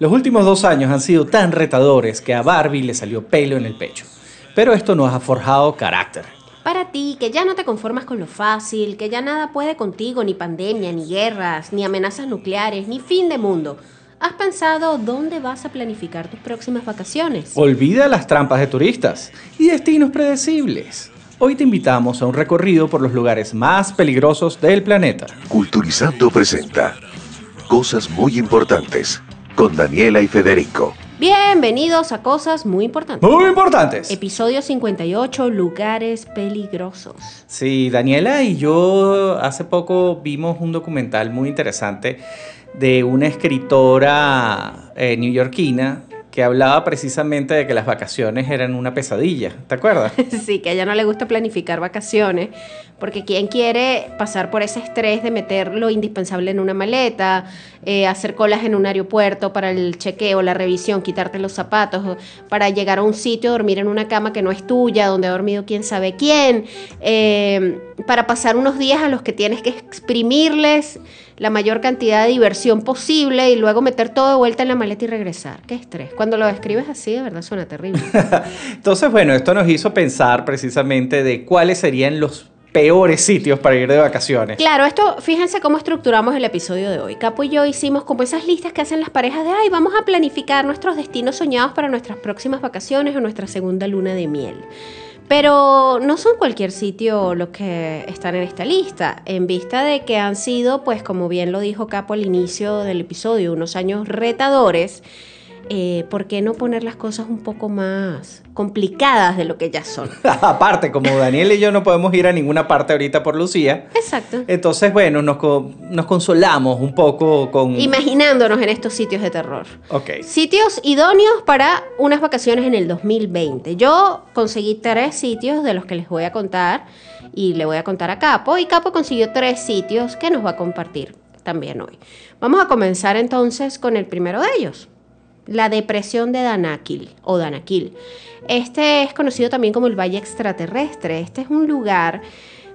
Los últimos dos años han sido tan retadores que a Barbie le salió pelo en el pecho. Pero esto nos ha forjado carácter. Para ti, que ya no te conformas con lo fácil, que ya nada puede contigo, ni pandemia, ni guerras, ni amenazas nucleares, ni fin de mundo. ¿Has pensado dónde vas a planificar tus próximas vacaciones? Olvida las trampas de turistas y destinos predecibles. Hoy te invitamos a un recorrido por los lugares más peligrosos del planeta. Culturizando presenta Cosas muy importantes con Daniela y Federico. Bienvenidos a Cosas Muy Importantes. Muy importantes. Episodio 58, Lugares Peligrosos. Sí, Daniela y yo hace poco vimos un documental muy interesante de una escritora eh, neoyorquina que hablaba precisamente de que las vacaciones eran una pesadilla, ¿te acuerdas? Sí, que a ella no le gusta planificar vacaciones, porque quien quiere pasar por ese estrés de meter lo indispensable en una maleta, eh, hacer colas en un aeropuerto para el chequeo, la revisión, quitarte los zapatos, para llegar a un sitio, dormir en una cama que no es tuya, donde ha dormido quién sabe quién, eh, para pasar unos días a los que tienes que exprimirles la mayor cantidad de diversión posible y luego meter todo de vuelta en la maleta y regresar. Qué estrés. Cuando lo describes así, de verdad suena terrible. Entonces, bueno, esto nos hizo pensar precisamente de cuáles serían los peores sitios para ir de vacaciones. Claro, esto, fíjense cómo estructuramos el episodio de hoy. Capo y yo hicimos como esas listas que hacen las parejas de, ay, vamos a planificar nuestros destinos soñados para nuestras próximas vacaciones o nuestra segunda luna de miel. Pero no son cualquier sitio los que están en esta lista, en vista de que han sido, pues como bien lo dijo Capo al inicio del episodio, unos años retadores eh, ¿por qué no poner las cosas un poco más complicadas de lo que ya son? Aparte, como Daniel y yo no podemos ir a ninguna parte ahorita por Lucía. Exacto. Entonces, bueno, nos, nos consolamos un poco con... Imaginándonos en estos sitios de terror. Ok. Sitios idóneos para unas vacaciones en el 2020. Yo conseguí tres sitios de los que les voy a contar y le voy a contar a Capo. Y Capo consiguió tres sitios que nos va a compartir también hoy. Vamos a comenzar entonces con el primero de ellos la depresión de Danakil o Danakil. Este es conocido también como el Valle Extraterrestre. Este es un lugar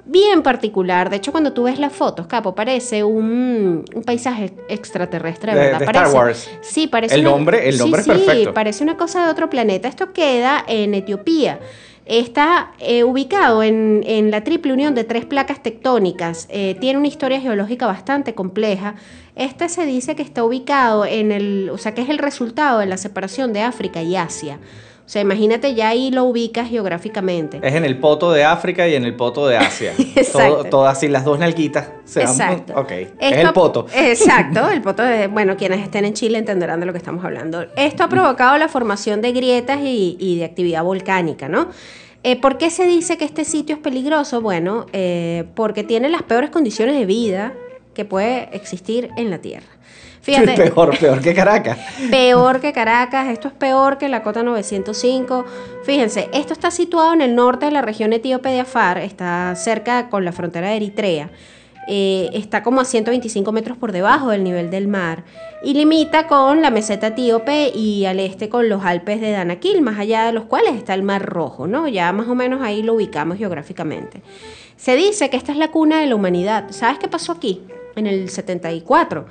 bien particular. De hecho, cuando tú ves las fotos, Capo, parece un, paisaje extraterrestre, ¿verdad? De, parece, Star Wars. Sí, parece. El nombre, el nombre es perfecto. Sí, parece una cosa de otro planeta. Esto queda en Etiopía. Está eh, ubicado en, la triple unión de tres placas tectónicas. Eh, tiene una historia geológica bastante compleja. Este se dice que está ubicado en el, o sea, que es el resultado de la separación de África y Asia. O sea, imagínate ya ahí lo ubicas geográficamente. Es en el poto de África y en el poto de Asia. exacto. Todo, así, las dos nalguitas. Se exacto. ok. es el poto. Exacto. El poto de, bueno, quienes estén en Chile entenderán de lo que estamos hablando. Esto ha provocado la formación de grietas y, de actividad volcánica, ¿no? Eh, ¿Por qué se dice que este sitio es peligroso? Bueno, eh, porque tiene las peores condiciones de vida que puede existir en la Tierra. Fíjate. Peor, peor que Caracas. Peor que Caracas, esto es peor que la cota 905. Fíjense, esto está situado en el norte de la región etíope de Afar, está cerca con la frontera de Eritrea. Eh, está como a 125 metros por debajo del nivel del mar y limita con la meseta etíope y al este con los Alpes de Danakil, más allá de los cuales está el Mar Rojo, ¿no? Ya más o menos ahí lo ubicamos geográficamente. Se dice que esta es la cuna de la humanidad. ¿Sabes qué pasó aquí? En el 74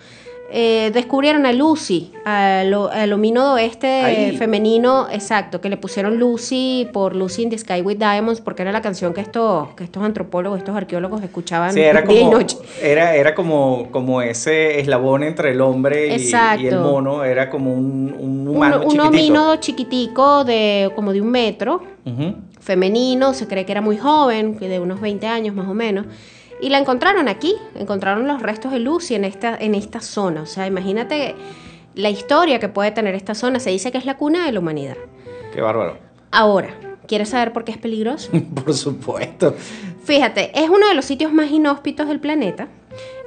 eh, descubrieron a Lucy, al, al homínodo este Ahí. femenino, exacto, que le pusieron Lucy por Lucy in the Sky with Diamonds, porque era la canción que estos, que estos antropólogos, estos arqueólogos escuchaban Sí, era día y como, noche. era, era como, como ese eslabón entre el hombre y, y el mono, era como un, un humano un, un homínodo chiquitico de como de un metro, femenino, se cree que era muy joven, que de unos 20 años más o menos. Y la encontraron aquí, encontraron los restos de Lucy en esta, en esta zona. O sea, imagínate la historia que puede tener esta zona. Se dice que es la cuna de la humanidad. Qué bárbaro. Ahora, ¿quieres saber por qué es peligroso? Por supuesto. Fíjate, es uno de los sitios más inhóspitos del planeta.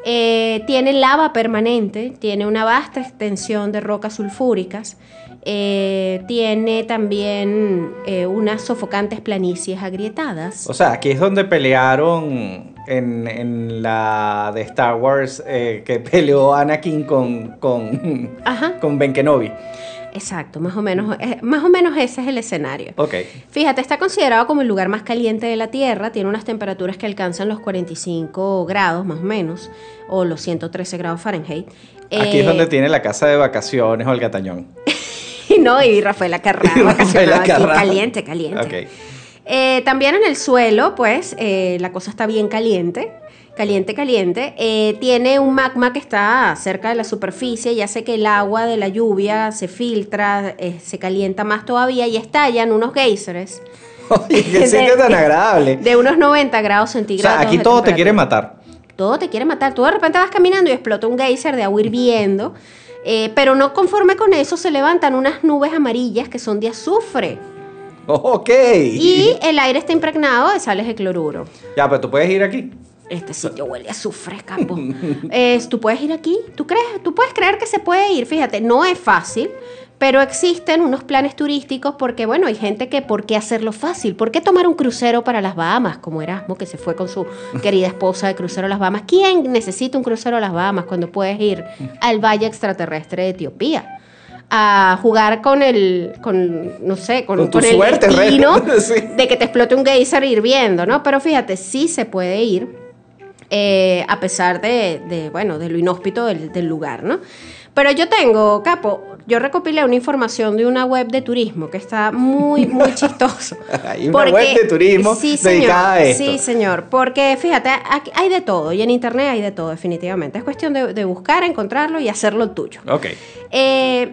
Eh, tiene lava permanente, tiene una vasta extensión de rocas sulfúricas, eh, tiene también eh, unas sofocantes planicies agrietadas. O sea, aquí es donde pelearon en, en la de Star Wars, eh, que peleó Anakin con, con, Ajá, con Ben Kenobi. exacto, más o menos, eh, más o menos ese es el escenario. Ok. Fíjate, está considerado como el lugar más caliente de la Tierra, tiene unas temperaturas que alcanzan los 45 grados más o menos, o los 113 grados Fahrenheit. Aquí Eh, es donde tiene la casa de vacaciones Olga Tañón. no, y Rafaela Carrá, Rafaela aquí, Carrá. caliente, caliente. Ok. Eh, también en el suelo, pues, eh, la cosa está bien caliente. Caliente, caliente. Eh, tiene un magma que está cerca de la superficie y hace que el agua de la lluvia se filtra, eh, se calienta más todavía y estallan unos geysers Oye, qué De- sitio tan agradable. de unos 90 grados O centígrados. sea, aquí todo te quiere matar. Todo te quiere matar. Tú de repente vas caminando y explota un geyser de agua hirviendo. pero no conforme con eso, se levantan unas nubes amarillas que son de azufre. Ok. Y el aire está impregnado de sales de cloruro. Ya, pero tú puedes ir aquí. Este sitio huele a azufre, capo. Es- ¿Tú puedes ir aquí? ¿Tú crees? ¿Tú puedes creer que se puede ir? Fíjate, no es fácil, pero existen unos planes turísticos porque, bueno, hay gente que, ¿por qué hacerlo fácil? ¿Por qué tomar un crucero para las Bahamas, como Erasmo, que se fue con su querida esposa de crucero a las Bahamas? ¿Quién necesita un crucero a las Bahamas cuando puedes ir al valle extraterrestre de Etiopía? A jugar con el, con, no sé, con, Con tu con el suerte, Rey. destino Sí. de que te explote un geyser hirviendo, ¿no? Pero fíjate, sí se puede ir, eh, a pesar de, de, bueno, de lo inhóspito del, del lugar, ¿no? Pero yo tengo, Capo, yo recopilé una información de una web de turismo que está muy, muy chistoso. Hay una web de turismo sí, dedicada señor, a esto. Sí, señor, porque fíjate, aquí hay de todo y en internet hay de todo, definitivamente. Es cuestión de, de buscar, encontrarlo y hacerlo tuyo. Ok. Eh,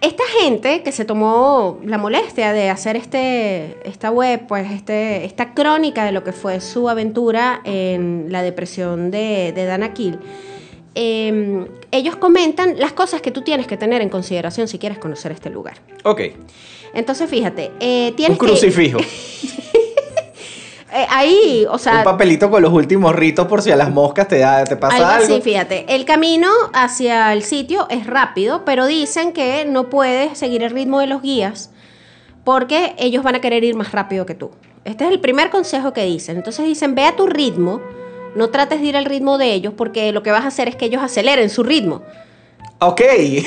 esta gente que se tomó la molestia de hacer este, esta web, pues este, esta crónica de lo que fue su aventura en la depresión de, de Danakil, eh, ellos comentan las cosas que tú tienes que tener en consideración si quieres conocer este lugar. Ok. Entonces, fíjate, eh, Un tienes que... eh, ahí, o sea... un papelito con los últimos ritos por si a las moscas te, da, te pasa Algo algo. así, fíjate. El camino hacia el sitio es rápido, pero dicen que no puedes seguir el ritmo de los guías porque ellos van a querer ir más rápido que tú. Este es el primer consejo que dicen. Entonces dicen, ve a tu ritmo, no trates de ir al ritmo de ellos porque lo que vas a hacer es que ellos aceleren su ritmo. Ok.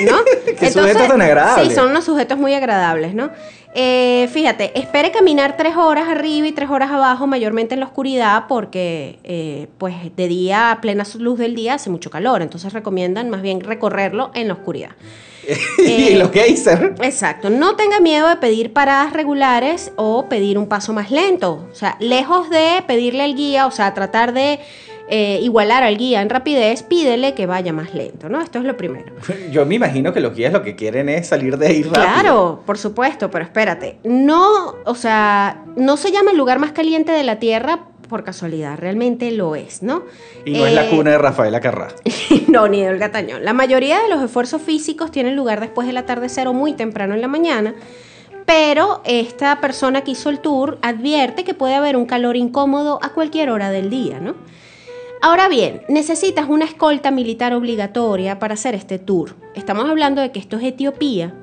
¿no? Qué sujetos tan agradables. Sí, son unos sujetos muy agradables, ¿no? Eh, fíjate, espere caminar tres horas arriba y tres horas abajo, mayormente en la oscuridad, porque eh, pues de día, a plena luz del día, hace mucho calor. Entonces recomiendan más bien recorrerlo en la oscuridad. y Eh, los geyser. Exacto, no tenga miedo de pedir paradas regulares o pedir un paso más lento. O sea, lejos de pedirle al guía, o sea, tratar de eh, igualar al guía en rapidez, pídele que vaya más lento, ¿no? Esto es lo primero. Yo me imagino que los guías lo que quieren es salir de ahí rápido. Claro, por supuesto, pero espérate. No, o sea, no se llama el lugar más caliente de la Tierra por casualidad, realmente lo es, ¿no? Y no es la Eh, cuna de Rafaela Carrá. no, ni de Olga Tañón. La mayoría de los esfuerzos físicos tienen lugar después del atardecer o muy temprano en la mañana, pero esta persona que hizo el tour advierte que puede haber un calor incómodo a cualquier hora del día, ¿no? Ahora bien, necesitas una escolta militar obligatoria para hacer este tour. Estamos hablando de que esto es Etiopía,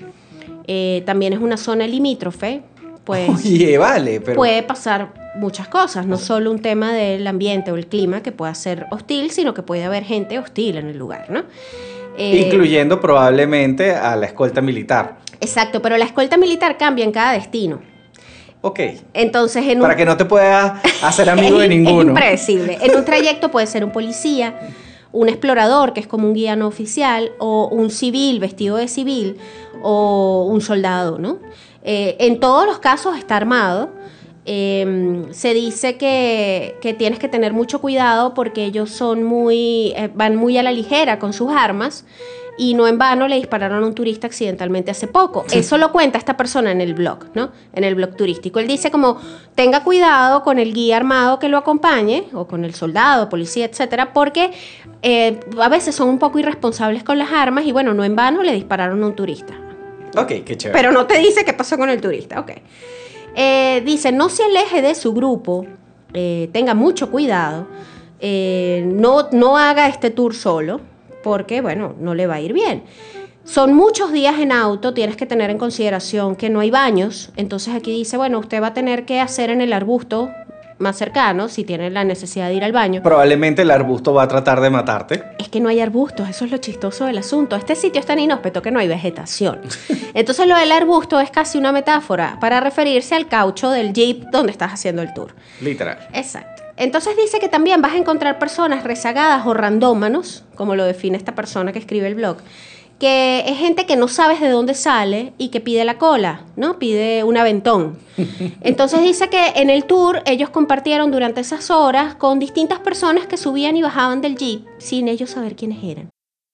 eh, también es una zona limítrofe, pues Oye, vale, pero. puede pasar muchas cosas, no solo un tema del ambiente o el clima que pueda ser hostil, sino que puede haber gente hostil en el lugar, ¿no? Eh, Incluyendo probablemente a la escolta militar. Exacto, pero la escolta militar cambia en cada destino. Ok. Entonces, en un, Para que no te puedas hacer amigo de ninguno. Es impredecible. En un trayecto puede ser un policía, un explorador, que es como un guía no oficial, o un civil vestido de civil, o un soldado, ¿no? Eh, en todos los casos está armado. Eh, se dice que, que, tienes que tener mucho cuidado porque ellos son muy, eh, van muy a la ligera con sus armas y no en vano le dispararon a un turista accidentalmente hace poco. Eso lo cuenta esta persona en el blog, ¿no? En el blog turístico. Él dice como, tenga cuidado con el guía armado que lo acompañe, o con el soldado, policía, etcétera, porque eh, a veces son un poco irresponsables con las armas y bueno, no en vano le dispararon a un turista. Ok, qué chévere. Pero no te dice qué pasó con el turista, ok. Eh, dice, no se aleje de su grupo, eh, tenga mucho cuidado, no, no haga este tour solo, porque, bueno, no le va a ir bien. Son muchos días en auto, tienes que tener en consideración que no hay baños, entonces aquí dice, bueno, usted va a tener que hacer en el arbusto más cercano, si tiene la necesidad de ir al baño. Probablemente el arbusto va a tratar de matarte. Es que no hay arbustos, eso es lo chistoso del asunto. Este sitio es tan inhóspito que no hay vegetación. Entonces lo del arbusto es casi una metáfora para referirse al caucho del jeep donde estás haciendo el tour. Literal. Exacto. Entonces dice que también vas a encontrar personas rezagadas o randómanos, como lo define esta persona que escribe el blog, que es gente que no sabes de dónde sale y que pide la cola, ¿no? Pide un aventón. Entonces dice que en el tour ellos compartieron durante esas horas con distintas personas que subían y bajaban del jeep sin ellos saber quiénes eran.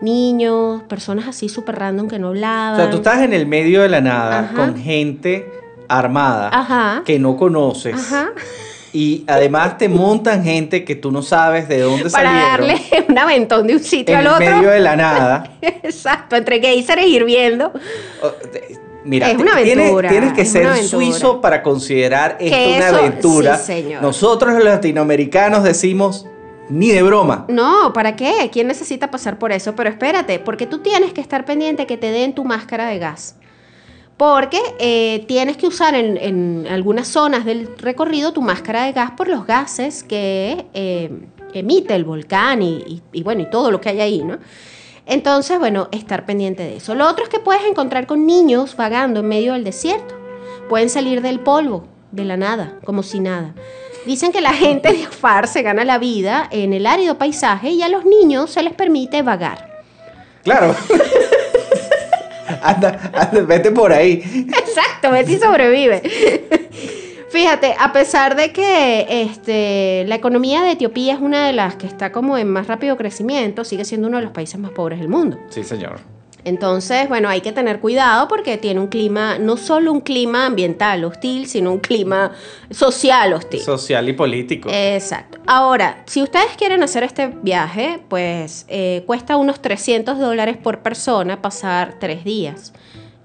Niños, personas así súper random que no hablaban. O sea, tú estás en el medio de la nada Ajá. con gente armada Ajá. que no conoces. Ajá. Y además te montan gente que tú no sabes de dónde Para salieron. darle un aventón de un sitio en al el otro. medio de la nada. Exacto, entre geysers hirviendo. Mira, Es una tienes- aventura, Tienes, que ser aventura. suizo para considerar esto una aventura. sí. Nosotros los latinoamericanos decimos ni de broma. No, ¿para qué? ¿Quién necesita pasar por eso? Pero espérate, porque tú tienes que estar pendiente que te den tu máscara de gas. Porque eh, tienes que usar en, algunas zonas del recorrido tu máscara de gas por los gases que eh, emite el volcán y- y bueno, y todo lo que hay ahí, ¿no? Entonces, bueno, estar pendiente de eso. Lo otro es que puedes encontrar con niños vagando en medio del desierto. Pueden salir del polvo, de la nada, como si nada. Dicen que la gente de Afar se gana la vida en el árido paisaje y a los niños se les permite vagar. Claro. anda, anda, vete por ahí. Exacto, Betty sobrevive. Fíjate, a pesar de que este, la economía de Etiopía es una de las que está como en más rápido crecimiento, sigue siendo uno de los países más pobres del mundo. Sí, señor. Entonces, bueno, hay que tener cuidado porque tiene un clima, no solo un clima ambiental hostil, sino un clima social hostil. Social y político. Exacto. Ahora, si ustedes quieren hacer este viaje, pues eh, cuesta unos 300 dólares por persona pasar tres días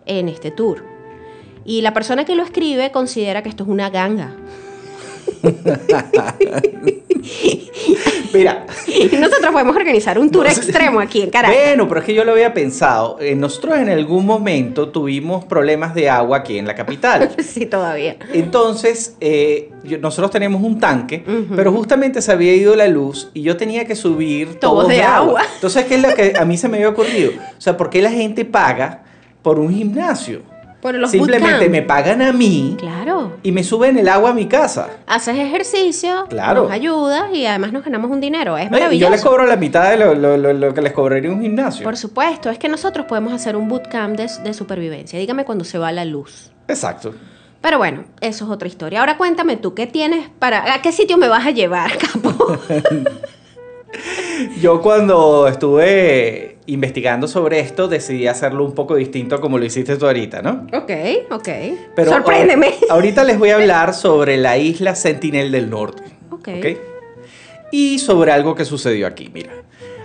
en este tour. Y la persona que lo escribe considera que esto es una ganga. Mira. Nosotros podemos organizar un tour No extremo aquí en Caracas. Bueno, pero es que yo lo había pensado. Eh, nosotros en algún momento tuvimos problemas de agua aquí en la capital. Sí, todavía. Entonces, eh, nosotros tenemos un tanque, pero justamente se había ido la luz y yo tenía que subir de de, agua. agua. Entonces, ¿qué es lo que a mí se me había ocurrido? O sea, ¿por qué la gente paga por un gimnasio? Por los Simplemente bootcamp. me pagan a mí Claro. y me suben el agua a mi casa. Haces ejercicio, Claro. nos ayudas y además nos ganamos un dinero. Es Eh, Y maravilloso. yo les cobro la mitad de lo, lo- lo- lo que les cobraría un gimnasio. Por supuesto, es que nosotros podemos hacer un bootcamp de, de supervivencia. Dígame cuando se va la luz. Exacto. Pero bueno, eso es otra historia. Ahora cuéntame tú, ¿qué tienes para... ¿A qué sitio me vas a llevar, capo? Yo cuando estuve investigando sobre esto decidí hacerlo un poco distinto como lo hiciste tú ahorita, ¿no? Ok, ok. Pero Sorpréndeme. ahor- Ahorita les voy a hablar sobre la isla Sentinel del Norte. Ok. ¿ok? Y sobre algo que sucedió aquí, mira.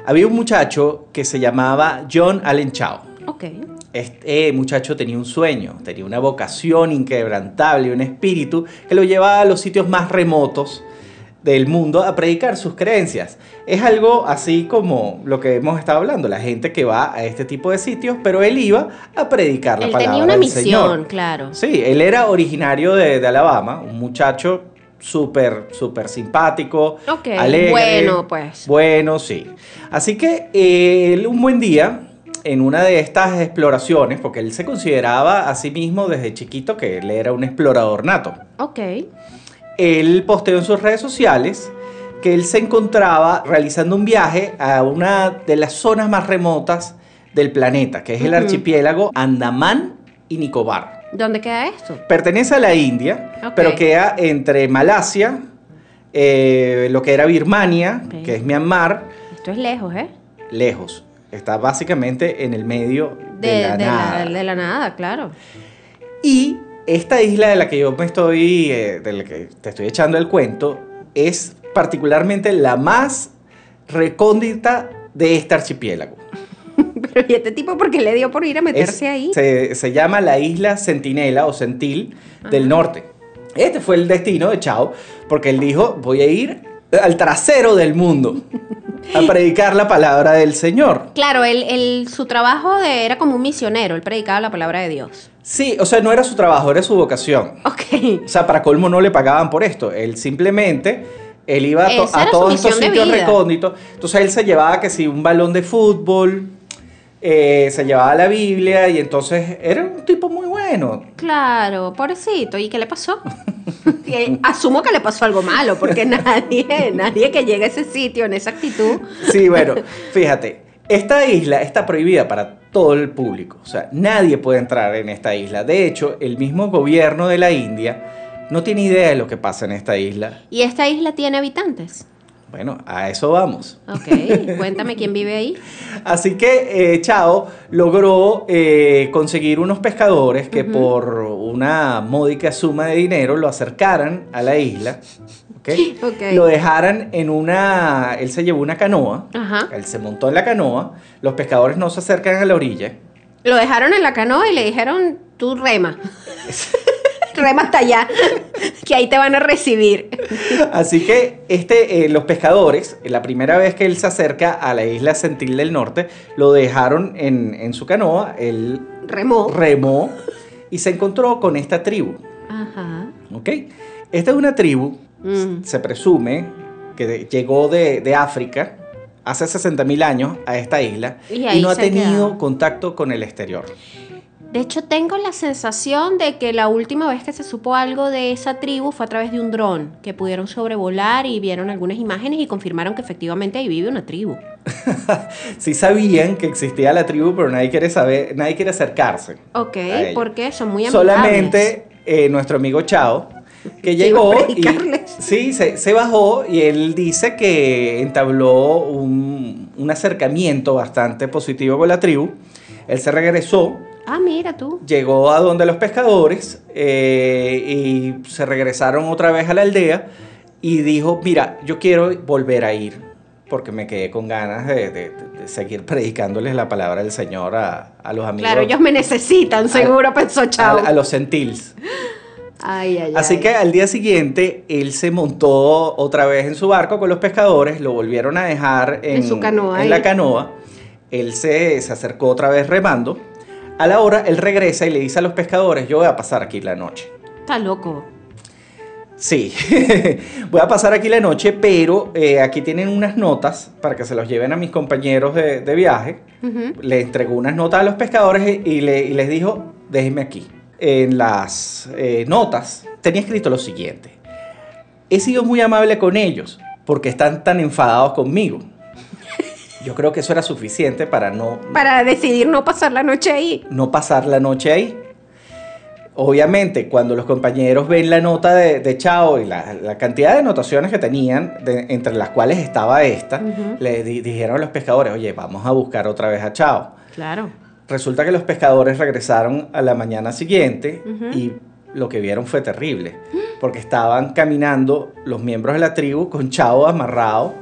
Había un muchacho que se llamaba John Allen Chao. Ok. Este muchacho tenía un sueño, tenía una vocación inquebrantable, un espíritu que lo llevaba a los sitios más remotos del mundo a predicar sus creencias. Es algo así como lo que hemos estado hablando, la gente que va a este tipo de sitios, pero él iba a predicar la Él palabra tenía una del misión, Señor. claro. Sí, él era originario de, de Alabama, un muchacho súper, súper simpático, alegre. bueno, pues. Bueno, sí. Así que eh, él un buen día, en una de estas exploraciones, porque él se consideraba a sí mismo desde chiquito que él era un explorador nato, Ok. él posteó en sus redes sociales que él se encontraba realizando un viaje a una de las zonas más remotas del planeta, que es el archipiélago Andamán y Nicobar. ¿Dónde queda esto? Pertenece a la India, Ok. pero queda entre Malasia, eh, lo que era Birmania, que es Myanmar, Esto es lejos, ¿eh? lejos. Está básicamente en el medio de, De, la de nada. la, de la nada, claro. Y esta isla de la que yo me estoy, eh, de la que te estoy echando el cuento, es particularmente la más recóndita de este archipiélago. Pero ¿y este tipo por qué le dio por ir a meterse Es- ahí? Se, se llama la isla Sentinela o Sentil del norte. Este fue el destino de Chao, porque él dijo, voy a ir al trasero del mundo a predicar la palabra del Señor. Claro, él, él- su trabajo de- era como un misionero, él predicaba la palabra de Dios. Sí, o sea, no era su trabajo, era su vocación. Ok. O sea, para colmo no le pagaban por esto. Él simplemente, él iba a, to- todos estos sitios recónditos. Entonces él se llevaba que si un balón de fútbol, eh, se llevaba la Biblia y entonces era un tipo muy bueno. Claro, pobrecito. ¿Y qué le pasó? Eh, Asumo que le pasó algo malo, porque nadie, nadie que llegue a ese sitio en esa actitud. Sí, bueno, fíjate, esta isla está prohibida para todo el público. O sea, nadie puede entrar en esta isla. De hecho, el mismo gobierno de la India no tiene idea de lo que pasa en esta isla. ¿Y esta isla tiene habitantes? Bueno, a eso vamos. Ok, cuéntame quién vive ahí. Así que eh, Chao logró eh, conseguir unos pescadores que por una módica suma de dinero lo acercaran a la isla. ¿ok? Ok. Lo dejaran en una... Él se llevó una canoa. Ajá. Él se montó en la canoa. Los pescadores no se acercan a la orilla. Lo dejaron en la canoa y le dijeron, tú rema. rema hasta allá, que ahí te van a recibir. Así que este, eh, los pescadores, la primera vez que él se acerca a la isla Sentil del Norte, lo dejaron en, en su canoa. Él Remó. remó y se encontró con esta tribu. Ajá. ¿Ok? Esta es una tribu, Mm. se presume, que de- llegó de, de África hace 60.000 años a esta isla Y no ha tenido quedado. contacto con el exterior. De hecho, tengo la sensación de que la última vez que se supo algo de esa tribu fue a través de un dron, que pudieron sobrevolar y vieron algunas imágenes y confirmaron que efectivamente ahí vive una tribu. Sí sabían que existía la tribu, pero nadie quiere saber, nadie quiere acercarse. Ok, porque son muy amigables. Solamente eh, nuestro amigo Chao, que llegó y sí, se, se bajó y él dice que entabló un, un acercamiento bastante positivo con la tribu. Él se regresó Ah, mira tú. llegó a donde los pescadores eh, y se regresaron otra vez a la aldea y dijo, mira, yo quiero volver a ir porque me quedé con ganas de, de- de seguir predicándoles la palabra del Señor a, a los amigos. Claro, ellos me necesitan, seguro pensó Chao. a los centils. Ay, ay, Así ay. que al día siguiente él se montó otra vez en su barco con los pescadores, lo volvieron a dejar en, En su canoa en la canoa. Él se, se acercó otra vez remando. A la hora, él regresa y le dice a los pescadores, yo voy a pasar aquí la noche. Está loco. Sí, voy a pasar aquí la noche, pero eh, aquí tienen unas notas para que se los lleven a mis compañeros de, de viaje. Le entregó unas notas a los pescadores y, y le- y les dijo, déjenme aquí. En las eh, notas tenía escrito lo siguiente. He sido muy amable con ellos porque están tan enfadados conmigo. Yo creo que eso era suficiente para no, Para decidir no pasar la noche ahí. no pasar la noche ahí. obviamente, cuando los compañeros ven la nota de, de Chao y la, la cantidad de anotaciones que tenían, de- entre las cuales estaba esta, le di- dijeron a los pescadores, oye, vamos a buscar otra vez a Chao. Claro. Resulta que los pescadores regresaron a la mañana siguiente y lo que vieron fue terrible, porque estaban caminando los miembros de la tribu con Chao amarrado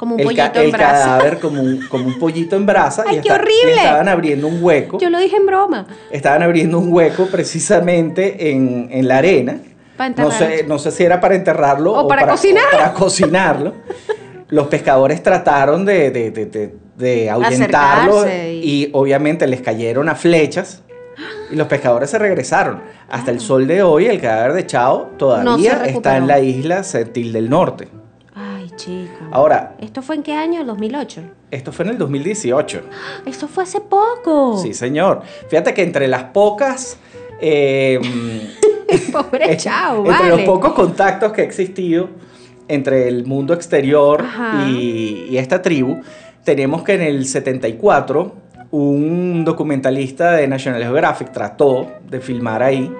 Como un el, ca- pollito en el brasa. cadáver como un, como un pollito en brasa. ¡Ay, y qué y horrible! estaban abriendo un hueco. Yo lo dije en broma. Estaban abriendo un hueco precisamente en, en la arena. Para No sé, no sé si era para enterrarlo O para cocinarlo. para cocinarlo. Los pescadores trataron de, de, de, de- ahuyentarlo y- y obviamente les cayeron a flechas. Y los pescadores se regresaron. Hasta el sol de hoy, el cadáver de Chao todavía está en la isla Sentil del Norte. Ay, chico. Ahora, ¿Esto fue en qué año? 2008. esto fue en el 2018. Esto fue hace poco. Sí, señor. Fíjate que entre las pocas. eh, Pobre chao, entre vale. los pocos contactos que ha existido entre el mundo exterior y, y esta tribu, tenemos que en el 74 un documentalista de National Geographic trató de filmar ahí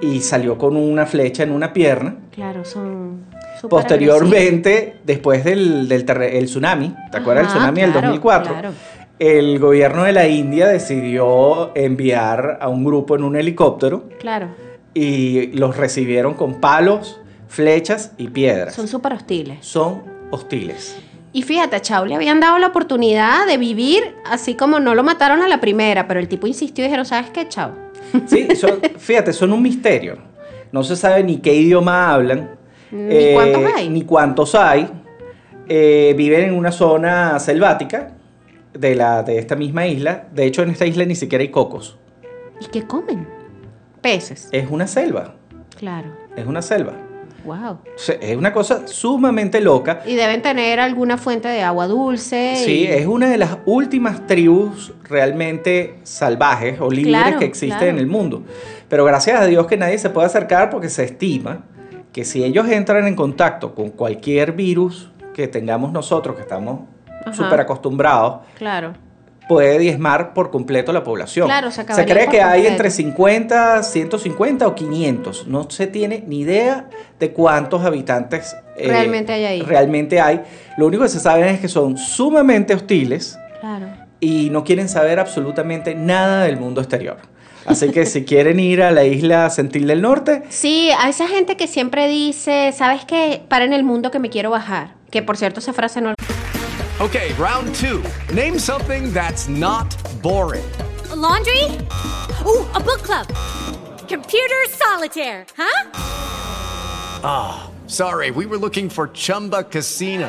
y salió con una flecha en una pierna. Claro, son. Súper Posteriormente, después del, del terre- el tsunami, ¿te acuerdas del tsunami del claro, 2004? claro. El gobierno de la India decidió enviar a un grupo en un helicóptero. Claro, y los recibieron con palos, flechas y piedras. son súper hostiles. Son hostiles. Y fíjate, a Chao le habían dado la oportunidad de vivir así como no lo mataron a la primera, pero el tipo insistió y dijeron, ¿sabes qué, Chao? Sí, son- fíjate, son un misterio. No se sabe ni qué idioma hablan. Ni cuántos hay. Ni cuántos hay. Eh, viven en una zona selvática de, la, de esta misma isla. De hecho, en esta isla ni siquiera hay cocos. ¿Y qué comen? Peces. Es una selva. Claro. Es una selva. Wow. Es una cosa sumamente loca. Y deben tener alguna fuente de agua dulce. Sí, y- es una de las últimas tribus realmente salvajes o libres Claro, que existen claro. en el mundo. Pero gracias a Dios que nadie se puede acercar porque se estima que si ellos entran en contacto con cualquier virus que tengamos nosotros, que estamos súper acostumbrados, Claro. puede diezmar por completo la población. Claro, se se cree que hay entre 50, 150 o 500. No se tiene ni idea de cuántos habitantes eh, Realmente hay ahí. realmente hay. Lo único que se sabe es que son sumamente hostiles Claro. y no quieren saber absolutamente nada del mundo exterior. Así que si quieren ir a la isla Sentil del Norte, Sí, a esa gente que siempre dice, ¿sabes qué? Para en el mundo que me quiero bajar. Que por cierto, esa frase no Okay, round two. Name something that's not boring. A laundry? Ooh, a book club. Computer solitaire, huh? Sorry, we were looking for Chumba Casino.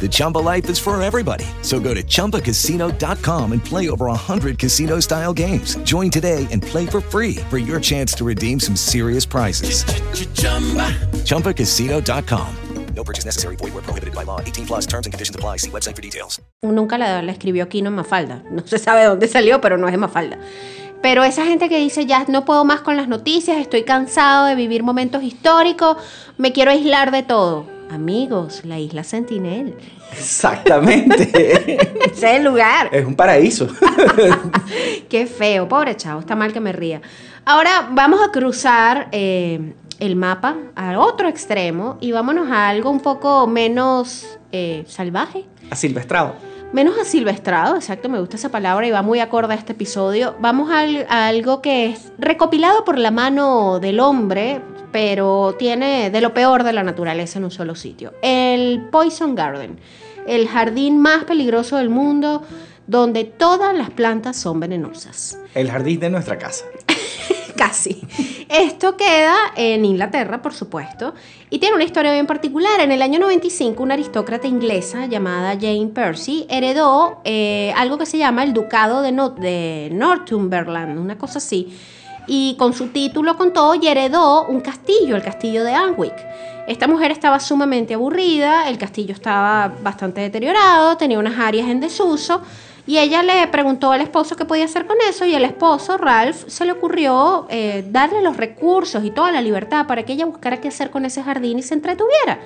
The Chumba life is for everybody. So go to ChumbaCasino.com and play over 100 casino-style games. Join today and play for free for your chance to redeem some serious prizes. ChumbaCasino.com. No purchase necessary. Void where prohibited by law. 18 plus terms and conditions apply. See website for details. Nunca la, la escribió Kino en Mafalda. No se sabe de dónde salió, pero no es Mafalda. Pero esa gente que dice, ya no puedo más con las noticias, estoy cansado de vivir momentos históricos, me quiero aislar de todo. Amigos, la isla Sentinel. exactamente, Ese es el lugar. es un paraíso. Qué feo, pobre chavo, está mal que me ría. Ahora vamos a cruzar eh, el mapa al otro extremo y vámonos a algo un poco menos eh, salvaje. Asilvestrado. Menos asilvestrado, exacto, me gusta esa palabra y va muy acorde a este episodio. Vamos al- a, algo que es recopilado por la mano del hombre, pero tiene de lo peor de la naturaleza en un solo sitio. El Poison Garden, el jardín más peligroso del mundo, donde todas las plantas son venenosas. El jardín de nuestra casa. Casi. Esto queda en Inglaterra, por supuesto, y tiene una historia bien particular. En el año 95, una aristócrata inglesa llamada Jane Percy heredó eh, algo que se llama el Ducado de, No- de Northumberland, una cosa así. y con su título con todo y heredó un castillo, el castillo de Anwick. Esta mujer estaba sumamente aburrida, el castillo estaba bastante deteriorado, tenía unas áreas en desuso y ella le preguntó al esposo qué podía hacer con eso y el esposo, Ralph, se le ocurrió eh, darle los recursos y toda la libertad para que ella buscara qué hacer con ese jardín y se entretuviera.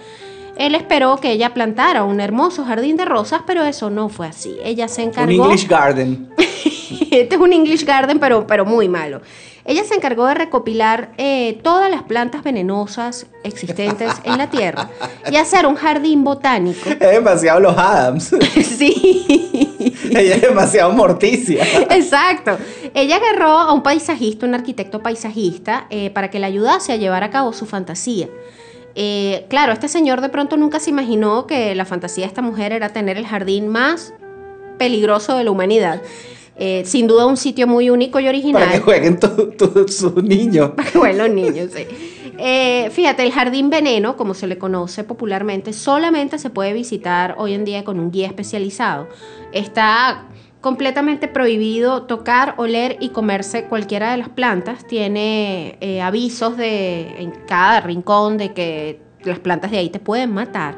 Él esperó que ella plantara un hermoso jardín de rosas, pero eso no fue así. Ella se Un encargó... English Garden. este es un English Garden, pero, pero muy malo. Ella se encargó de recopilar eh, todas las plantas venenosas existentes en la Tierra y hacer un jardín botánico. Es demasiado los Adams. sí. Ella es demasiado morticia. Exacto. Ella agarró a un paisajista, un arquitecto paisajista, eh, para que le ayudase a llevar a cabo su fantasía. Eh, claro, este señor de pronto nunca se imaginó que la fantasía de esta mujer era tener el jardín más peligroso de la humanidad. Eh, sin duda un sitio muy único y original. Para que jueguen tu- tu- sus niños. bueno, los niños, sí. Eh, fíjate, el jardín veneno, como se le conoce popularmente, solamente se puede visitar hoy en día con un guía especializado. Está completamente prohibido tocar, oler y comerse cualquiera de las plantas. Tiene eh, avisos de, en cada rincón de que las plantas de ahí te pueden matar.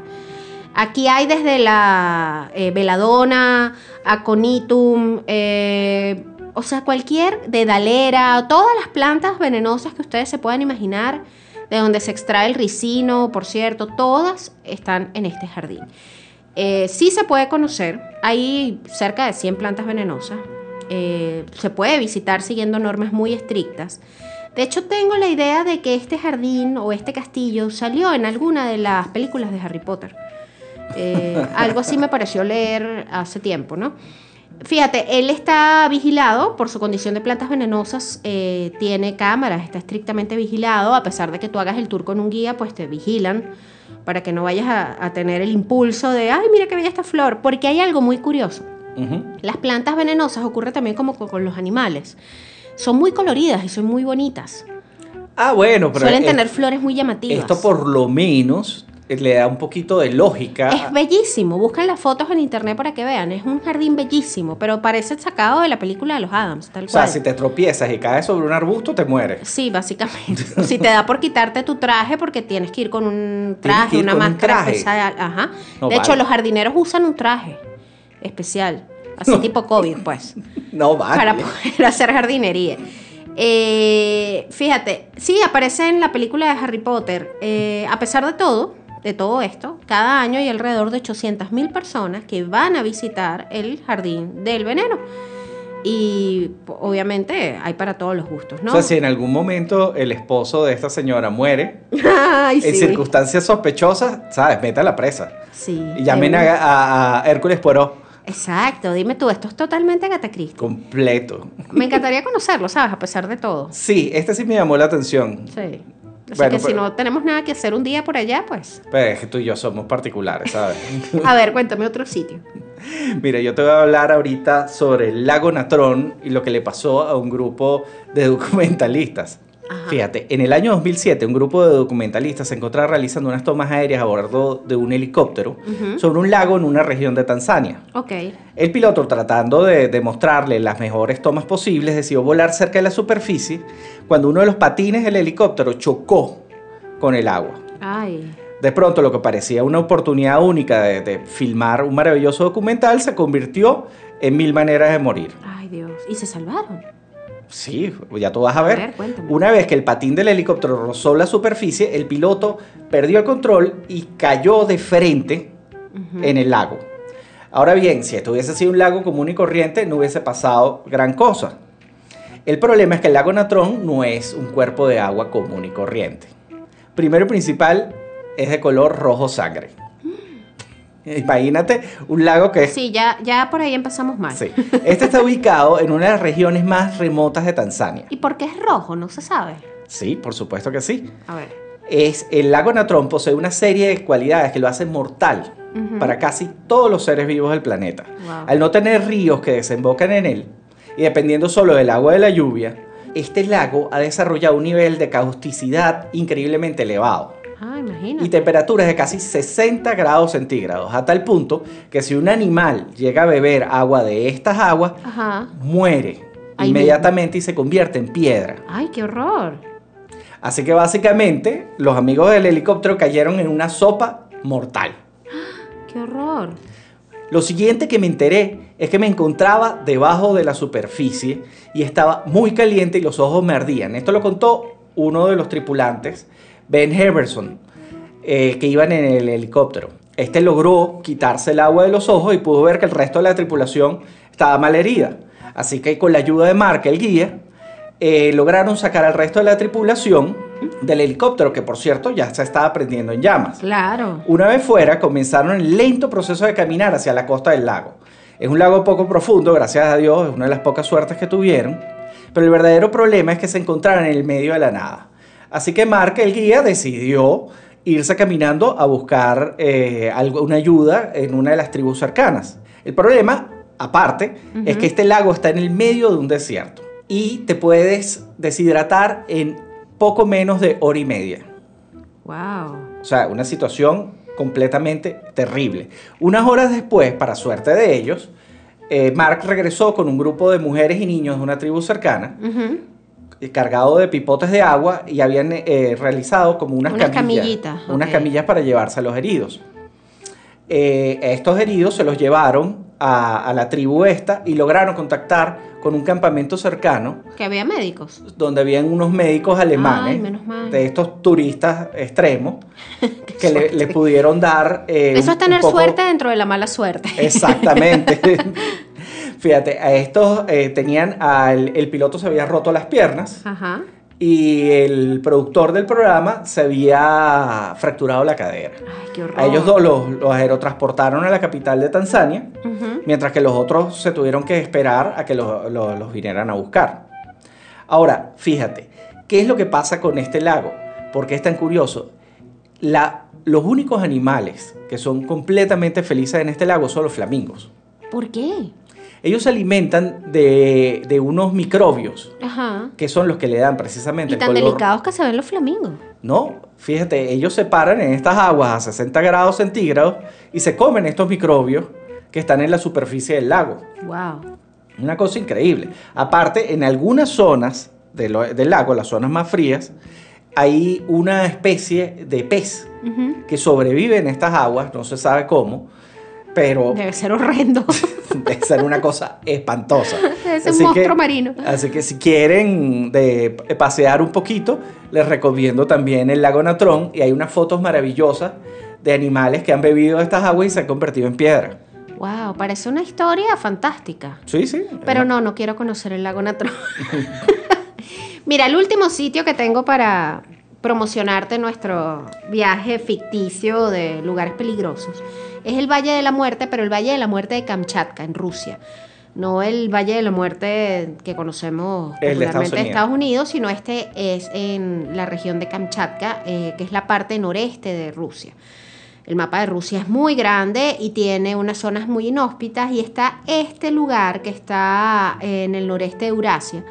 Aquí hay desde la eh, veladona, aconitum, o sea, cualquier dedalera, todas las plantas venenosas que ustedes se puedan imaginar, de donde se extrae el ricino, por cierto, todas están en este jardín. Eh, sí se puede conocer, hay cerca de 100 plantas venenosas, eh, se puede visitar siguiendo normas muy estrictas. De hecho, tengo la idea de que este jardín o este castillo salió en alguna de las películas de Harry Potter. Eh, algo así me pareció leer hace tiempo, ¿no? Fíjate, él está vigilado por su condición de plantas venenosas, eh, tiene cámaras, está estrictamente vigilado, a pesar de que tú hagas el tour con un guía, pues te vigilan para que no vayas a, a tener el impulso de, ay, mira qué bella esta flor, porque hay algo muy curioso. Las plantas venenosas ocurre también como con, con los animales. Son muy coloridas y son muy bonitas. Ah, bueno, pero Suelen tener flores muy llamativas. esto por lo menos le da un poquito de lógica. Es bellísimo. Buscan las fotos en internet para que vean. Es un jardín bellísimo, pero parece sacado de la película de los Adams, tal o sea, cual. si te tropiezas y caes sobre un arbusto, te mueres. Sí, básicamente. si te da por quitarte tu traje porque tienes que ir con un que traje, ir una con un máscara traje. especial. Ajá. No de hecho, los jardineros usan un traje especial, así tipo COVID, pues. No vale. para poder hacer jardinería. Eh, fíjate, sí, aparece en la película de Harry Potter. Eh, a pesar de todo, de todo esto, cada año hay alrededor de 800.000 personas que van a visitar el jardín del veneno. Y obviamente hay para todos los gustos, ¿no? O sea, si en algún momento el esposo de esta señora muere, Ay, en sí. circunstancias sospechosas, ¿sabes? Meta la presa. Sí, Y llamen a, a- a Hércules Poirot Exacto, dime tú, esto es totalmente Agatha Christie. completo. Me encantaría conocerlo, ¿sabes? A pesar de todo. Sí, este sí me llamó la atención. Sí. Así Bueno, que si pero- no tenemos nada que hacer un día por allá, pues. Pero es que tú y yo somos particulares, ¿sabes? A ver, cuéntame otro sitio. Mira, yo te voy a hablar ahorita sobre el lago Natrón y lo que le pasó a un grupo de documentalistas. Ajá. Fíjate, en el año 2007 un grupo de documentalistas se encontraba realizando unas tomas aéreas a bordo de un helicóptero sobre un lago en una región de Tanzania. Ok. El piloto, tratando de, de mostrarle las mejores tomas posibles, decidió volar cerca de la superficie cuando uno de los patines del helicóptero chocó con el agua. Ay. De pronto, lo que parecía una oportunidad única de, de filmar un maravilloso documental se convirtió en mil maneras de morir. Ay, Dios. ¿Y se salvaron? Sí, ya tú vas a ver. Una vez que el patín del helicóptero rozó la superficie, el piloto perdió el control y cayó de frente en el lago. Ahora bien, si esto hubiese sido un lago común y corriente, no hubiese pasado gran cosa. El problema es que el lago Natrón no es un cuerpo de agua común y corriente. Primero y principal, es de color rojo sangre. Imagínate un lago que Sí, ya, ya por ahí empezamos mal. Sí. Este está ubicado en una de las regiones más remotas de Tanzania. ¿Y por qué es rojo? No se sabe. Sí, por supuesto que sí. A ver. Es, el lago Natrón posee una serie de cualidades que lo hacen mortal para casi todos los seres vivos del planeta. Wow. Al no tener ríos que desembocan en él y dependiendo solo del agua de la lluvia, este lago ha desarrollado un nivel de causticidad increíblemente elevado Ah, y temperaturas de casi 60 grados centígrados, a tal punto que si un animal llega a beber agua de estas aguas, Ajá. muere Ahí inmediatamente y se convierte en piedra. Ay, qué horror. Así que básicamente los amigos del helicóptero cayeron en una sopa mortal. Qué horror. Lo siguiente que me enteré es que me encontraba debajo de la superficie y estaba muy caliente y los ojos me ardían. Esto lo contó uno de los tripulantes, Ben Heverson, eh, que iban en el helicóptero. Este logró quitarse el agua de los ojos y pudo ver que el resto de la tripulación estaba mal herida. Así que con la ayuda de Mark, el guía, eh, lograron sacar al resto de la tripulación del helicóptero, que por cierto ya se estaba prendiendo en llamas. Claro. Una vez fuera, comenzaron el lento proceso de caminar hacia la costa del lago. Es un lago poco profundo, gracias a Dios, es una de las pocas suertes que tuvieron. Pero el verdadero problema es que se encontraron en el medio de la nada. Así que Mark, el guía, decidió irse caminando a buscar eh, algo- una ayuda en una de las tribus cercanas. El problema, aparte, es que este lago está en el medio de un desierto y te puedes deshidratar en poco menos de hora y media. Wow. O sea, una situación completamente terrible. Unas horas después, para suerte de ellos, eh, Mark regresó con un grupo de mujeres y niños de una tribu cercana, cargado de pipotes de agua y habían eh, realizado como unas, Unas camillas, camillitas, unas camillas para llevarse a los heridos. Eh, estos heridos se los llevaron a, a la tribu esta y lograron contactar con un campamento cercano Que había médicos. donde habían unos médicos alemanes Ay, menos mal. de estos turistas extremos que le, le pudieron dar eh, Eso es tener poco- suerte dentro de la mala suerte. exactamente fíjate a estos eh, tenían al el piloto se había roto las piernas Ajá. y el productor del programa se había fracturado la cadera Ay, qué horror. a ellos dos los, los aerotransportaron a la capital de Tanzania, Ujú. mientras que los otros se tuvieron que esperar a que los, los- los vinieran a buscar. Ahora, fíjate, ¿qué es lo que pasa con este lago? ¿Por qué es tan curioso? La- los únicos animales que son completamente felices en este lago son los flamingos. ¿Por qué? Ellos se alimentan de, de unos microbios Ajá. que son los que le dan precisamente Y el tan color delicados que se ven los flamingos. no, fíjate, ellos se paran en estas aguas a 60 grados centígrados y se comen estos microbios que están en la superficie del lago. Wow. Una cosa increíble. Aparte, en algunas zonas de lo- del lago, las zonas más frías, hay una especie de pez que sobrevive en estas aguas, no se sabe cómo, pero Debe ser horrendo. debe ser una cosa espantosa. Debe ser un que- monstruo marino. Así que si quieren de pasear un poquito, les recomiendo también el lago Natrón y hay unas fotos maravillosas de animales que han bebido estas aguas y se han convertido en piedra. wow, parece una historia fantástica. Sí, sí. Pero no, no quiero conocer el lago Natrón. Mira, el último sitio que tengo para promocionarte nuestro viaje ficticio de lugares peligrosos es el Valle de la Muerte, pero el Valle de la Muerte de Kamchatka, en Rusia. No el Valle de la Muerte que conocemos El de Estados de Unidos. Estados Unidos, sino este es en la región de Kamchatka, eh, que es la parte noreste de Rusia. El mapa de Rusia es muy grande y tiene unas zonas muy inhóspitas y está este lugar que está en el noreste de Eurasia.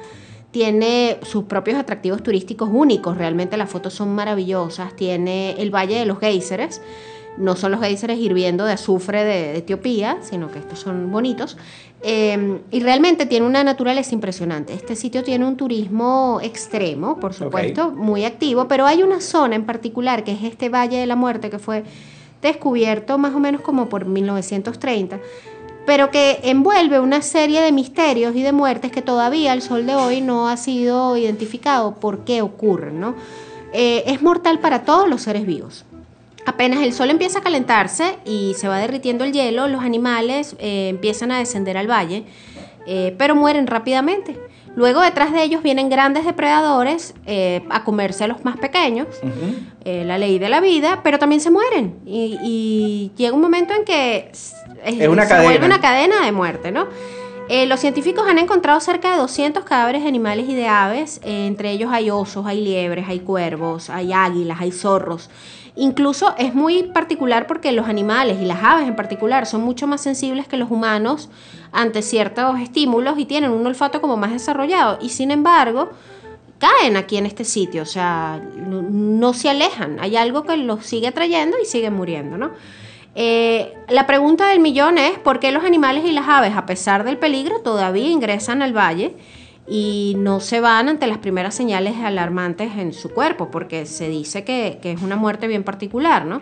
Tiene sus propios atractivos turísticos únicos, realmente las fotos son maravillosas. Tiene el Valle de los Géiseres, no son los géiseres hirviendo de azufre de, Etiopía, sino que estos son bonitos. Eh, y realmente tiene una naturaleza impresionante. Este sitio tiene un turismo extremo, por supuesto, muy activo, pero hay una zona en particular que es este Valle de la Muerte que fue descubierto más o menos como por 1930, pero que envuelve una serie de misterios y de muertes que todavía al sol de hoy no ha sido identificado por qué ocurren, ¿no? Eh, es mortal para todos los seres vivos. Apenas el sol empieza a calentarse y se va derritiendo el hielo, los animales eh, empiezan a descender al valle, eh, pero mueren rápidamente. Luego detrás de ellos vienen grandes depredadores eh, a comerse a los más pequeños, la ley de la vida, pero también se mueren. Y, y llega un momento en que Es una se cadena. vuelve una cadena de muerte, ¿no? Eh, los científicos han encontrado cerca de 200 cadáveres de animales y de aves. eh, entre ellos hay osos, hay liebres, hay cuervos, hay águilas, hay zorros. Incluso es muy particular porque los animales y las aves en particular son mucho más sensibles que los humanos ante ciertos estímulos y tienen un olfato como más desarrollado. Y sin embargo, caen aquí en este sitio, o sea, no, se alejan. Hay algo que los sigue atrayendo y siguen muriendo, ¿no? Eh, la pregunta del millón es, ¿por qué los animales y las aves, a pesar del peligro, todavía ingresan al valle? Y no se van ante las primeras señales alarmantes en su cuerpo, porque se dice que, que es una muerte bien particular, ¿no?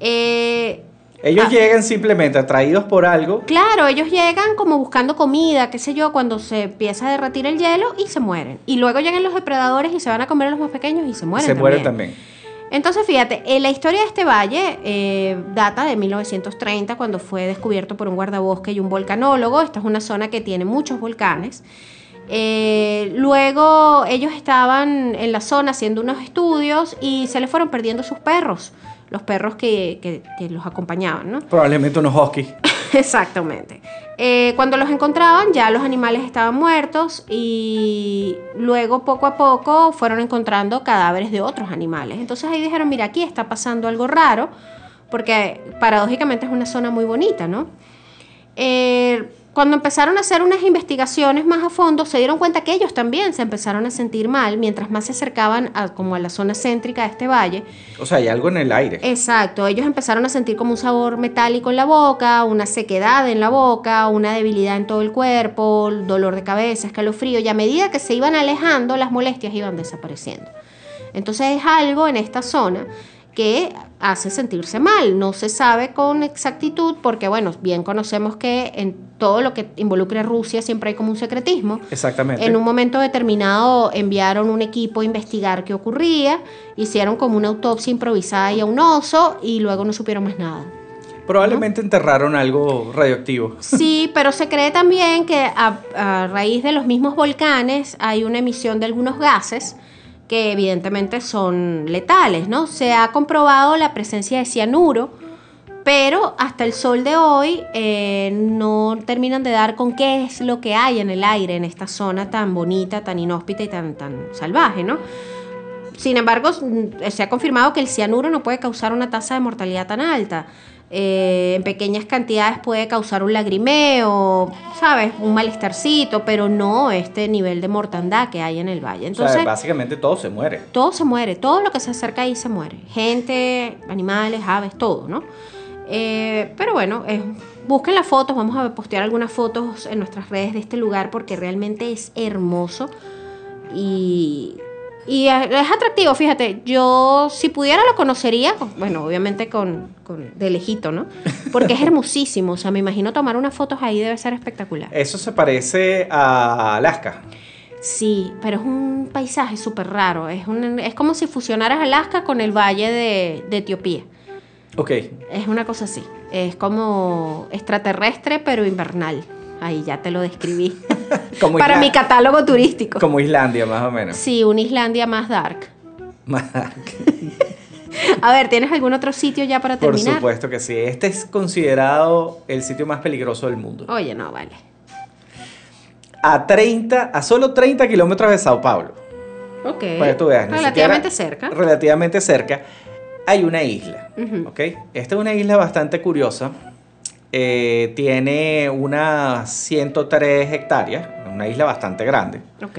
Eh, Ellos Ah. llegan simplemente atraídos por algo. Claro, ellos llegan como buscando comida, qué sé yo, cuando se empieza a derretir el hielo y se mueren. Y luego llegan los depredadores y se van a comer a los más pequeños y se mueren. se mueren también. también. Entonces, fíjate, eh, la historia de este valle eh, data de 1930, cuando fue descubierto por un guardabosque y un volcanólogo. Esta es una zona que tiene muchos volcanes. Eh, luego ellos estaban en la zona haciendo unos estudios y se les fueron perdiendo sus perros, los perros que, que- que los acompañaban, ¿no? Probablemente unos huskies. Exactamente. Eh, cuando los encontraban ya los animales estaban muertos y luego poco a poco fueron encontrando cadáveres de otros animales. Entonces ahí dijeron, mira, aquí está pasando algo raro, porque paradójicamente es una zona muy bonita, ¿no? Eh, cuando empezaron a hacer unas investigaciones más a fondo, se dieron cuenta que ellos también se empezaron a sentir mal mientras más se acercaban a, como a la zona céntrica de este valle. O sea, hay algo en el aire. Exacto, ellos empezaron a sentir como un sabor metálico en la boca, una sequedad en la boca, una debilidad en todo el cuerpo, dolor de cabeza, escalofrío, y a medida que se iban alejando, las molestias iban desapareciendo. Entonces es algo en esta zona que hace sentirse mal. No se sabe con exactitud porque, bueno, bien conocemos que en todo lo que involucre a Rusia siempre hay como un secretismo. Exactamente. En un momento determinado enviaron un equipo a investigar qué ocurría, hicieron como una autopsia improvisada y a un oso y luego no supieron más nada. Probablemente enterraron algo radioactivo. Sí, pero se cree también que a, a raíz de los mismos volcanes hay una emisión de algunos gases que evidentemente son letales, ¿no? Se ha comprobado la presencia de cianuro, pero hasta el sol de hoy eh, no terminan de dar con qué es lo que hay en el aire en esta zona tan bonita, tan inhóspita y tan, tan salvaje, ¿no? Sin embargo, s- se ha confirmado que el cianuro no puede causar una tasa de mortalidad tan alta. Eh, en pequeñas cantidades puede causar un lagrimeo, ¿sabes? Un malestarcito, pero no este nivel de mortandad que hay en el valle. o Entonces, sea, básicamente todo se muere. todo se muere, todo lo que se acerca ahí se muere. Gente, animales, aves, todo, ¿no? Eh, pero bueno, es- busquen las fotos, vamos a postear algunas fotos en nuestras redes de este lugar porque realmente es hermoso y, y es atractivo, fíjate, yo si pudiera lo conocería, bueno, obviamente con, con de lejito, ¿no? Porque es hermosísimo, o sea, me imagino tomar unas fotos ahí debe ser espectacular. Eso se parece a Alaska. Sí, pero es un paisaje súper raro. Es, un- es como si fusionaras Alaska con el valle de, de Etiopía. Ok. Es una cosa así. Es como extraterrestre, pero invernal. Ahí ya te lo describí. Como Para mi catálogo turístico. Como Islandia, más o menos. Sí, una Islandia más dark. Más- A ver, ¿tienes algún otro sitio ya para Por terminar? supuesto que sí. Este es considerado el sitio más peligroso del mundo. Oye, no, vale. A 30, a solo 30 kilómetros de Sao Paulo. Ok. Para que tú veas. Relativamente siquiera- cerca. Relativamente cerca. Hay una isla. Ujú. ¿ok? Esta es una isla bastante curiosa. Eh, tiene unas 103 hectáreas. Una isla bastante grande. Ok.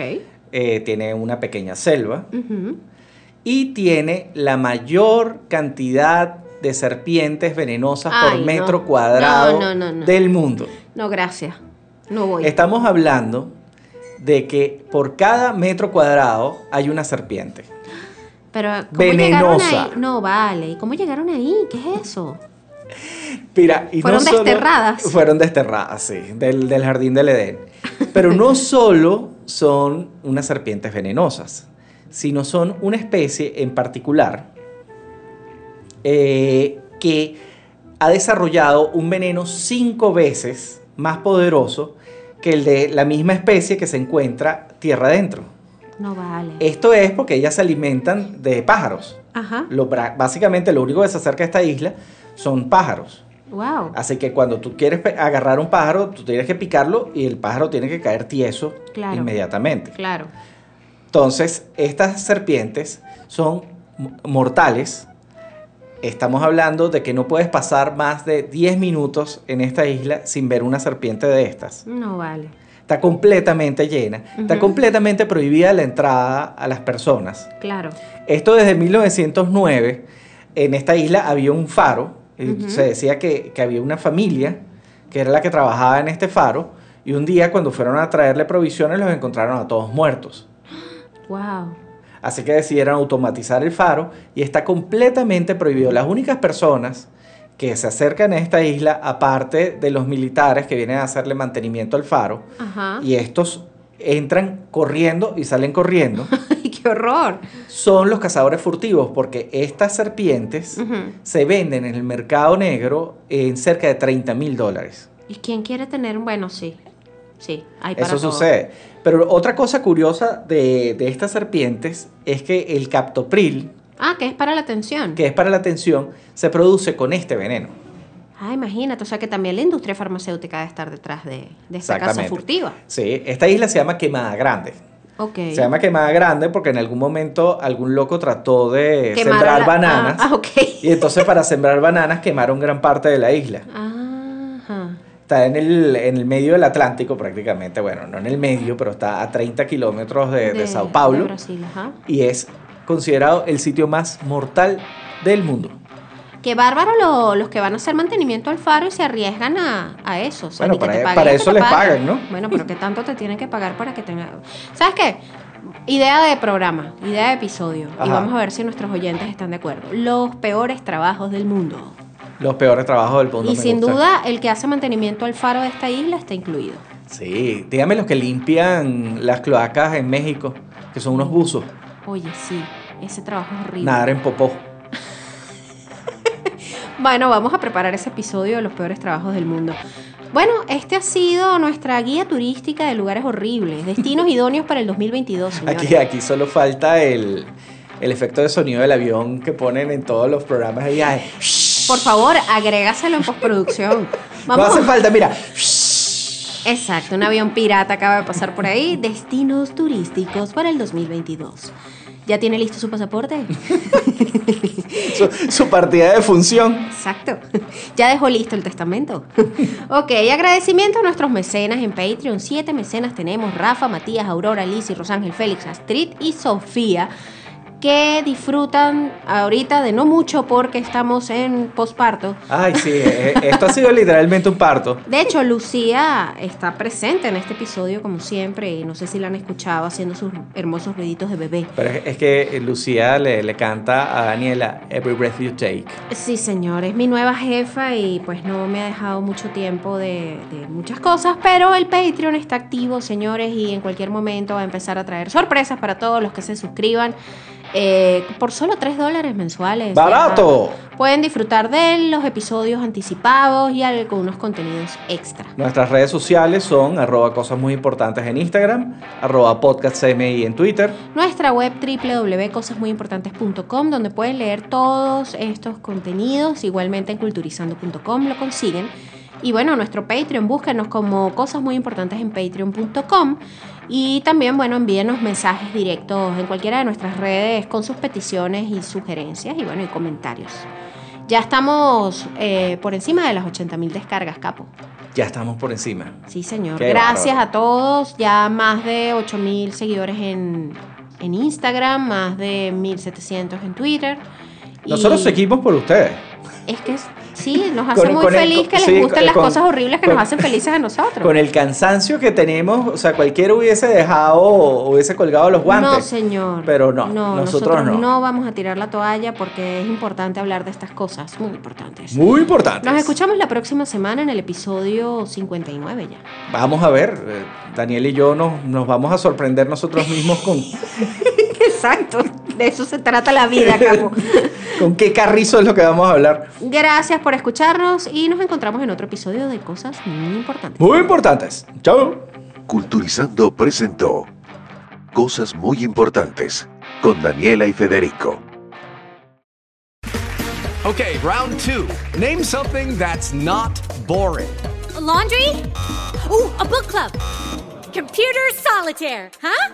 Eh, tiene una pequeña selva. Y tiene la mayor cantidad de serpientes venenosas Ay, por metro cuadrado No, no, no, no. del mundo. No, gracias. No voy. Estamos hablando de que por cada metro cuadrado hay una serpiente. Pero, ¿cómo llegaron Venenosa. ahí? No, vale. ¿Y ¿Cómo llegaron ahí? ¿Qué es eso? Mira, y Fueron no solo- desterradas. Fueron desterradas, sí, del, del jardín del Edén. Pero no solo son unas serpientes venenosas, sino son una especie en particular eh, que ha desarrollado un veneno cinco veces más poderoso que el de la misma especie que se encuentra tierra adentro. No vale. Esto es porque ellas se alimentan de pájaros. Ajá. Lo bra- básicamente lo único que se acerca a esta isla son pájaros. Wow. Así que cuando tú quieres agarrar un pájaro, tú tienes que picarlo y el pájaro tiene que caer tieso Claro. inmediatamente. Claro. Entonces, estas serpientes son mortales. Estamos hablando de que no puedes pasar más de 10 minutos en esta isla sin ver una serpiente de estas. No vale. Está completamente llena. Está completamente prohibida la entrada a las personas. Claro. Esto desde 1909, en esta isla había un faro, Ujú. se decía que, que había una familia que era la que trabajaba en este faro, Y un día cuando fueron a traerle provisiones los encontraron a todos muertos. Wow. Así que decidieron automatizar el faro y está completamente prohibido. Las únicas personas que se acercan a esta isla, aparte de los militares que vienen a hacerle mantenimiento al faro, Ajá. y estos entran corriendo y salen corriendo, Ay, qué horror. son los cazadores furtivos, porque estas serpientes se venden en el mercado negro en cerca de 30 mil dólares. ¿Y quién quiere tener? Bueno, sí. Sí, hay para Eso todo. sucede. Pero otra cosa curiosa de, de estas serpientes es que el captopril, Ah, que es para la atención. que es para la atención, se produce con este veneno. Ah, imagínate. O sea que también la industria farmacéutica debe estar detrás de, de esta casa furtiva. Sí, esta isla se llama Quemada Grande. Ok. Se llama Quemada Grande porque en algún momento algún loco trató de sembrar la- bananas. Ah, ah, ok. Y entonces para sembrar bananas quemaron gran parte de la isla. Ajá. Está en el, en el medio del Atlántico prácticamente. Bueno, no en el medio, pero está a 30 kilómetros de, de Sao Paulo. de Brasil, ajá. y es considerado el sitio más mortal del mundo. Qué bárbaro lo- los que van a hacer mantenimiento al faro y se arriesgan a, a eso. O sea, Bueno, para- te paguen, para ni que eso les pagan, ¿no? Bueno, pero ¿qué tanto te tienen que pagar para que tenga... ¿Sabes qué? Idea de programa, idea de episodio. Y vamos a ver si nuestros oyentes están de acuerdo. Los peores trabajos del mundo. Los peores trabajos del mundo. y sin duda, el que hace mantenimiento al faro de esta isla está incluido. Sí, dígame los que limpian las cloacas en México, que son unos buzos. Oye, sí, ese trabajo es horrible. Nadar en popó. Bueno, vamos a preparar ese episodio de los peores trabajos del mundo. Bueno, este ha sido nuestra guía turística de lugares horribles, destinos idóneos para el 2022, señores. Aquí, aquí solo falta el, el efecto de sonido del avión que ponen en todos los programas de viaje. Por favor, agrégaselo en postproducción. No Vamos. hace falta, mira. Exacto, un avión pirata acaba de pasar por ahí. Destinos turísticos para el 2022. ¿Ya tiene listo su pasaporte? Su, su partida de función. Exacto. Ya dejó listo el testamento. ok, agradecimiento a nuestros mecenas en Patreon. Siete mecenas tenemos: Rafa, Matías, Aurora, Liz y Rosángel Félix, Astrid y Sofía. Que disfrutan ahorita de no mucho porque estamos en posparto. Ay, sí, eh, esto ha sido literalmente un parto. De hecho, Lucía está presente en este episodio como siempre y no sé si la han escuchado haciendo sus hermosos ruiditos de bebé. Pero es, es que Lucía le, le canta a Daniela Every Breath You Take. Sí, señor, es mi nueva jefa y pues no me ha dejado mucho tiempo de, de muchas cosas, pero el Patreon está activo, señores, y en cualquier momento va a empezar a traer sorpresas para todos los que se suscriban. Eh, por solo 3 dólares mensuales. ¡Barato! Ya Pueden disfrutar de los episodios anticipados y algunos contenidos extra. Nuestras redes sociales son arroba cosas muy importantes en Instagram, arroba podcastcmi en Twitter. Nuestra web www.cosasmuyimportantes.com donde pueden leer todos estos contenidos, igualmente en culturizando.com lo consiguen. Y bueno, nuestro Patreon, búsquenos como cosas muy importantes en patreon.com y también, bueno, envíenos mensajes directos en cualquiera de nuestras redes con sus peticiones y sugerencias y bueno, y comentarios. Ya estamos eh, por encima de las 80.000 descargas, capo. Ya estamos por encima. Sí, señor. Qué Gracias bárbaro. a todos. Ya más de 8000 seguidores en, en Instagram, más de 1700 en Twitter. Y Nosotros seguimos por ustedes. Es que es- sí, nos hace Con- muy con feliz que les sí, gusten con- las cosas horribles que nos hacen felices a nosotros. Con el cansancio que tenemos, o sea, cualquiera hubiese dejado, hubiese colgado los guantes. No, señor. Pero no, nosotros no. vamos a tirar la toalla porque es importante hablar de estas cosas, muy importantes. Muy importante. Nos escuchamos la próxima semana en el episodio 59 ya. Vamos a ver, eh, Daniel y yo nos, nos vamos a sorprender nosotros mismos con, Exacto, de eso se trata la vida, capo. con qué carrizo es lo que vamos a hablar. Gracias por escucharnos y nos encontramos en otro episodio de Cosas Muy Importantes. Muy importantes. Chao. Culturizando presentó Cosas muy importantes con Daniela y Federico. Okay, round two. Name something that's not boring. A laundry? Ooh, a book club. Computer solitaire, huh?